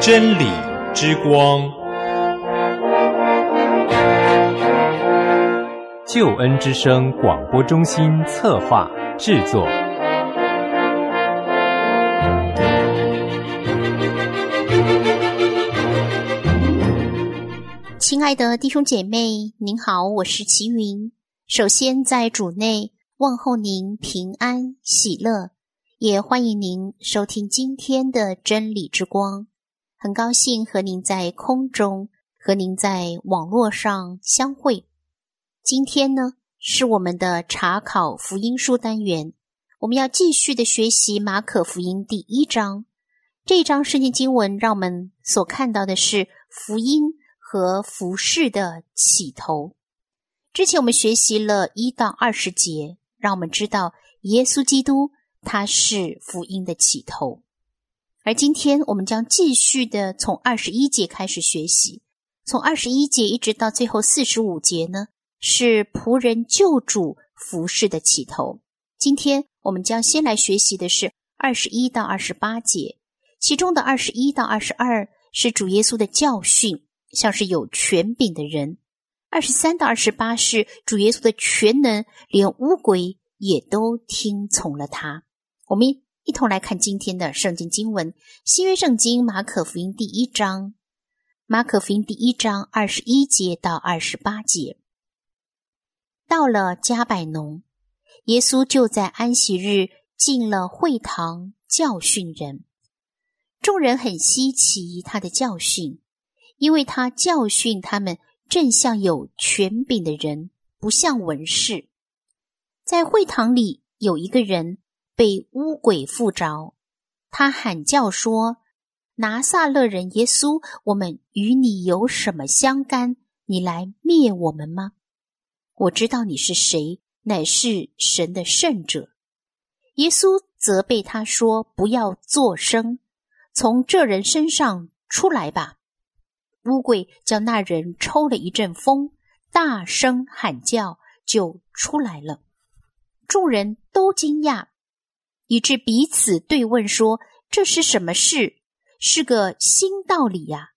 真理之光，救恩之声广播中心策划制作。亲爱的弟兄姐妹，您好，我是齐云。首先在主内问候您平安喜乐，也欢迎您收听今天的真理之光。很高兴和您在空中，和您在网络上相会。今天呢，是我们的查考福音书单元，我们要继续的学习马可福音第一章。这一章圣经经文让我们所看到的是福音和服饰的起头。之前我们学习了一到二十节，让我们知道耶稣基督他是福音的起头。而今天我们将继续的从二十一节开始学习，从二十一节一直到最后四十五节呢，是仆人救主服饰的起头。今天我们将先来学习的是二十一到二十八节，其中的二十一到二十二是主耶稣的教训，像是有权柄的人；二十三到二十八是主耶稣的全能，连乌龟也都听从了他。我们。一同来看今天的圣经经文，《新约圣经》马可福音第一章，马可福音第一章二十一节到二十八节。到了加百农，耶稣就在安息日进了会堂教训人。众人很稀奇他的教训，因为他教训他们正像有权柄的人，不像文士。在会堂里有一个人。被巫鬼附着，他喊叫说：“拿撒勒人耶稣，我们与你有什么相干？你来灭我们吗？我知道你是谁，乃是神的圣者。”耶稣责备他说：“不要作声，从这人身上出来吧。”乌鬼叫那人抽了一阵风，大声喊叫，就出来了。众人都惊讶。以致彼此对问说：“这是什么事？是个新道理呀！”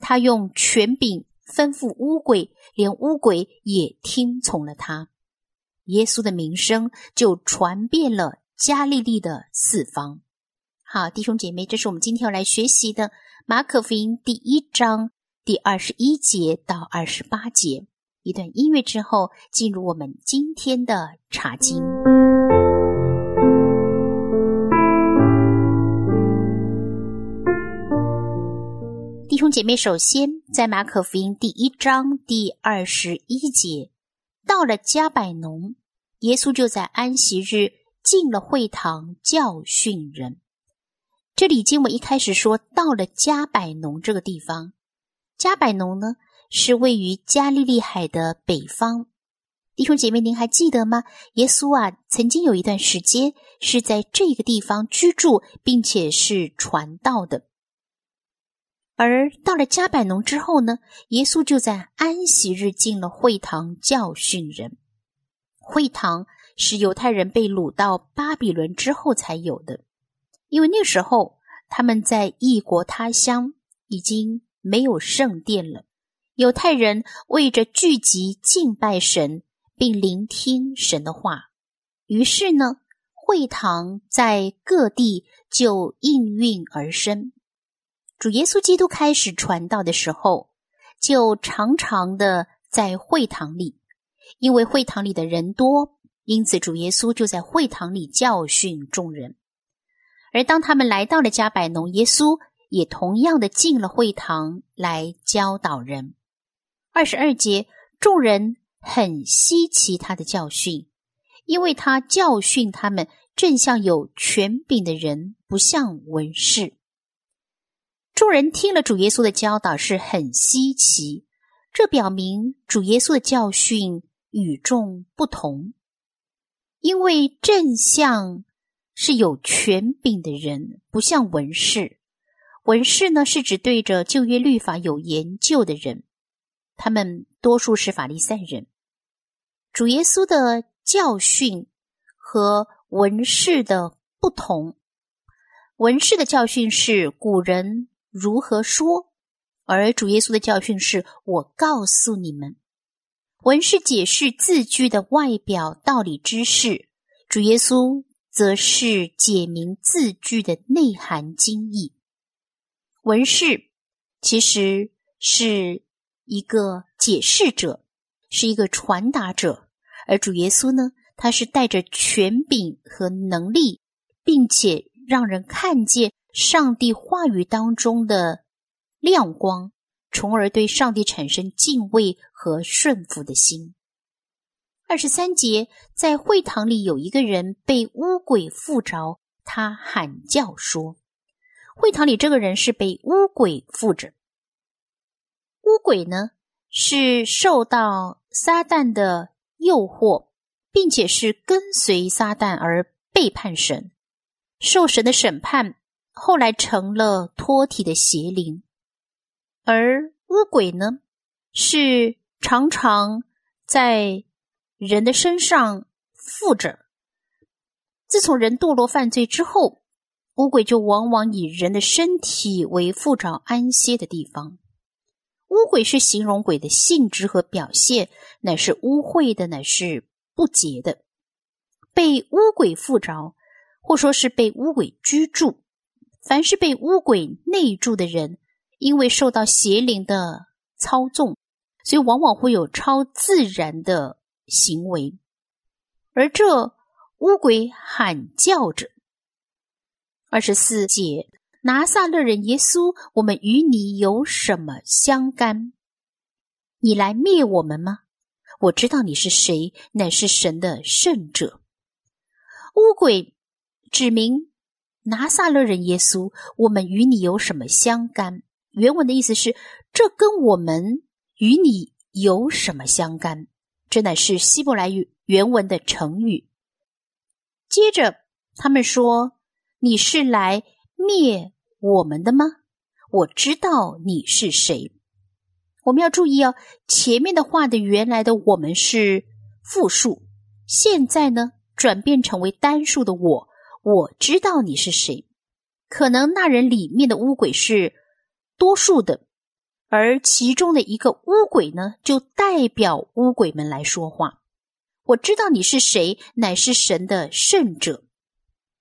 他用权柄吩咐乌鬼，连乌鬼也听从了他。耶稣的名声就传遍了加利利的四方。好，弟兄姐妹，这是我们今天要来学习的马可福音第一章第二十一节到二十八节。一段音乐之后，进入我们今天的查经。弟兄姐妹，首先在马可福音第一章第二十一节，到了加百农，耶稣就在安息日进了会堂教训人。这里经文一开始说到了加百农这个地方，加百农呢是位于加利利海的北方。弟兄姐妹，您还记得吗？耶稣啊，曾经有一段时间是在这个地方居住，并且是传道的。而到了加百农之后呢，耶稣就在安息日进了会堂教训人。会堂是犹太人被掳到巴比伦之后才有的，因为那时候他们在异国他乡已经没有圣殿了。犹太人为着聚集敬拜神，并聆听神的话，于是呢，会堂在各地就应运而生。主耶稣基督开始传道的时候，就常常的在会堂里，因为会堂里的人多，因此主耶稣就在会堂里教训众人。而当他们来到了加百农，耶稣也同样的进了会堂来教导人。二十二节，众人很稀奇他的教训，因为他教训他们正像有权柄的人，不像文士。众人听了主耶稣的教导是很稀奇，这表明主耶稣的教训与众不同。因为正像是有权柄的人，不像文士。文士呢是指对着旧约律法有研究的人，他们多数是法利赛人。主耶稣的教训和文士的不同，文士的教训是古人如何说，而主耶稣的教训是我告诉你们。文士解释字句的外表道理知识，主耶稣则是解明字句的内涵精义。文士其实是一个解释者，是一个传达者。而主耶稣呢，他是带着权柄和能力，并且让人看见上帝话语当中的亮光，从而对上帝产生敬畏和顺服的心。二十三节，在会堂里有一个人被污鬼附着，他喊叫说：“会堂里这个人是被巫鬼附着。巫鬼呢，是受到撒旦的。”诱惑，并且是跟随撒旦而背叛神，受神的审判，后来成了脱体的邪灵。而巫鬼呢，是常常在人的身上附着。自从人堕落犯罪之后，乌鬼就往往以人的身体为附着安歇的地方。乌鬼是形容鬼的性质和表现，乃是污秽的，乃是不洁的。被乌鬼附着，或说是被乌鬼居住。凡是被乌鬼内住的人，因为受到邪灵的操纵，所以往往会有超自然的行为。而这乌鬼喊叫着。二十四节。拿撒勒人耶稣，我们与你有什么相干？你来灭我们吗？我知道你是谁，乃是神的圣者。乌鬼指明拿撒勒人耶稣，我们与你有什么相干？原文的意思是：这跟我们与你有什么相干？这乃是希伯来语原文的成语。接着他们说：你是来灭。我们的吗？我知道你是谁。我们要注意哦，前面的话的原来的我们是复数，现在呢转变成为单数的我。我知道你是谁。可能那人里面的乌鬼是多数的，而其中的一个乌鬼呢，就代表乌鬼们来说话。我知道你是谁，乃是神的圣者，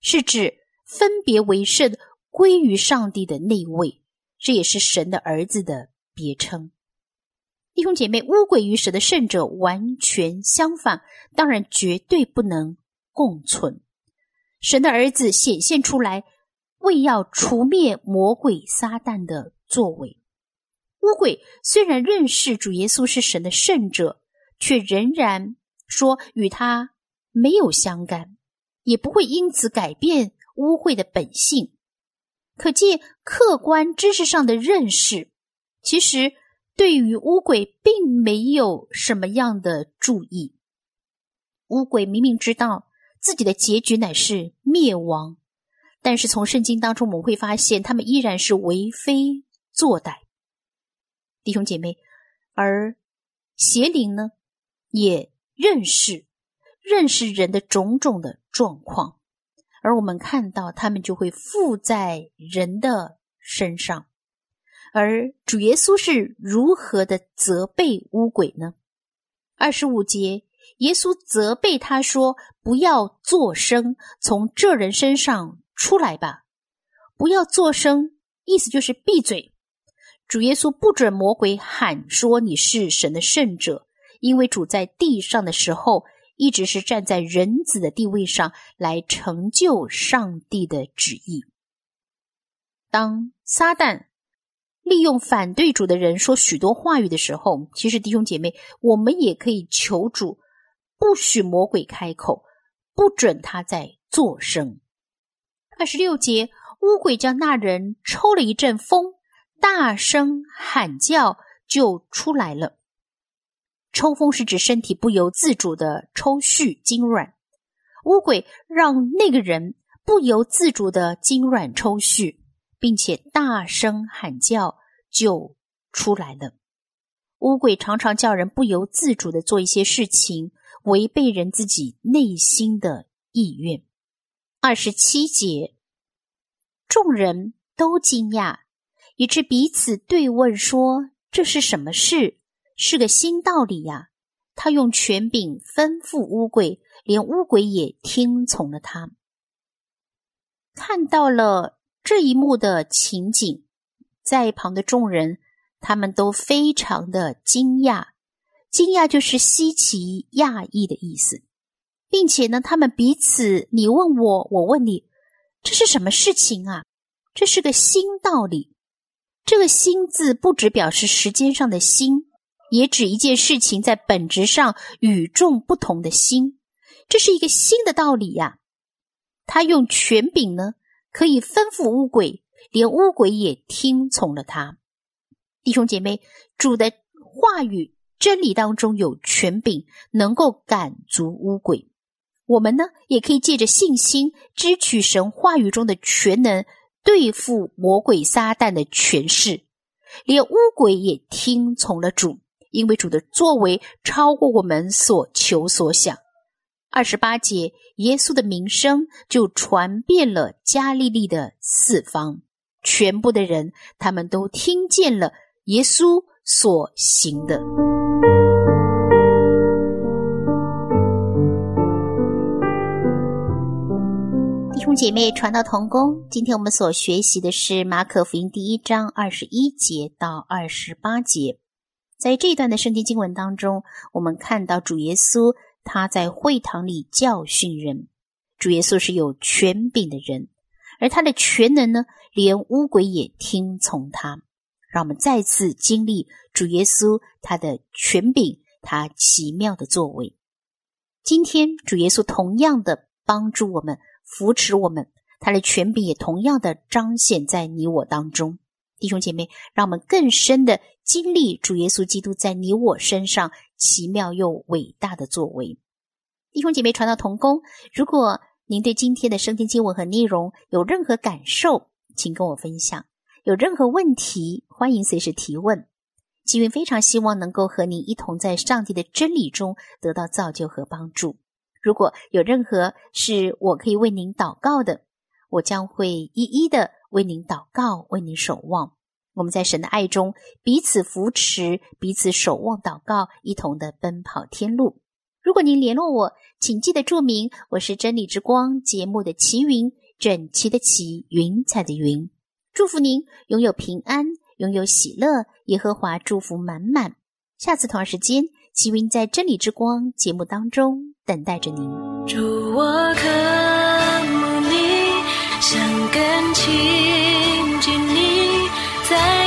是指分别为圣。归于上帝的那位，这也是神的儿子的别称。弟兄姐妹，乌鬼与神的圣者完全相反，当然绝对不能共存。神的儿子显现出来，为要除灭魔鬼撒旦的作为。乌鬼虽然认识主耶稣是神的圣者，却仍然说与他没有相干，也不会因此改变污秽的本性。可见客观知识上的认识，其实对于乌鬼并没有什么样的注意。乌鬼明明知道自己的结局乃是灭亡，但是从圣经当中我们会发现，他们依然是为非作歹。弟兄姐妹，而邪灵呢，也认识认识人的种种的状况。而我们看到，他们就会附在人的身上。而主耶稣是如何的责备乌鬼呢？二十五节，耶稣责备他说：“不要作声，从这人身上出来吧！不要作声，意思就是闭嘴。主耶稣不准魔鬼喊说你是神的圣者，因为主在地上的时候。”一直是站在人子的地位上来成就上帝的旨意。当撒旦利用反对主的人说许多话语的时候，其实弟兄姐妹，我们也可以求主不许魔鬼开口，不准他再作声。二十六节，乌鬼将那人抽了一阵风，大声喊叫，就出来了。抽风是指身体不由自主的抽搐、痉挛。乌鬼让那个人不由自主的痉挛、抽搐，并且大声喊叫，就出来了。乌鬼常常叫人不由自主的做一些事情，违背人自己内心的意愿。二十七节，众人都惊讶，以致彼此对问说：“这是什么事？是个新道理呀！”他用权柄吩咐乌鬼，连乌鬼也听从了他。看到了这一幕的情景，在一旁的众人。他们都非常的惊讶，惊讶就是稀奇、讶异的意思，并且呢，他们彼此你问我，我问你，这是什么事情啊？这是个新道理。这个“新”字不只表示时间上的新，也指一件事情在本质上与众不同的新。这是一个新的道理呀。他用权柄呢，可以吩咐乌鬼，连乌鬼也听从了他。弟兄姐妹，主的话语真理当中有权柄，能够赶逐乌鬼。我们呢，也可以借着信心，支取神话语中的全能，对付魔鬼撒旦的权势。连乌鬼也听从了主，因为主的作为超过我们所求所想。二十八节，耶稣的名声就传遍了加利利的四方，全部的人他们都听见了。耶稣所行的弟兄姐妹传道同工，今天我们所学习的是马可福音第一章二十一节到二十八节。在这一段的圣经经文当中，我们看到主耶稣他在会堂里教训人。主耶稣是有权柄的人，而他的全能呢，连乌鬼也听从他。让我们再次经历主耶稣他的权柄，他奇妙的作为。今天主耶稣同样的帮助我们，扶持我们，他的权柄也同样的彰显在你我当中。弟兄姐妹，让我们更深的经历主耶稣基督在你我身上奇妙又伟大的作为。弟兄姐妹，传道同工，如果您对今天的圣经经文和内容有任何感受，请跟我分享。有任何问题，欢迎随时提问。基云非常希望能够和您一同在上帝的真理中得到造就和帮助。如果有任何是我可以为您祷告的，我将会一一的为您祷告，为您守望。我们在神的爱中彼此扶持，彼此守望祷告，一同的奔跑天路。如果您联络我，请记得注明我是真理之光节目的齐云，整齐的齐，云彩的云。祝福您拥有平安，拥有喜乐，耶和华祝福满满。下次同样时间，齐云在真理之光节目当中等待着您。祝我可，想更亲近你，在。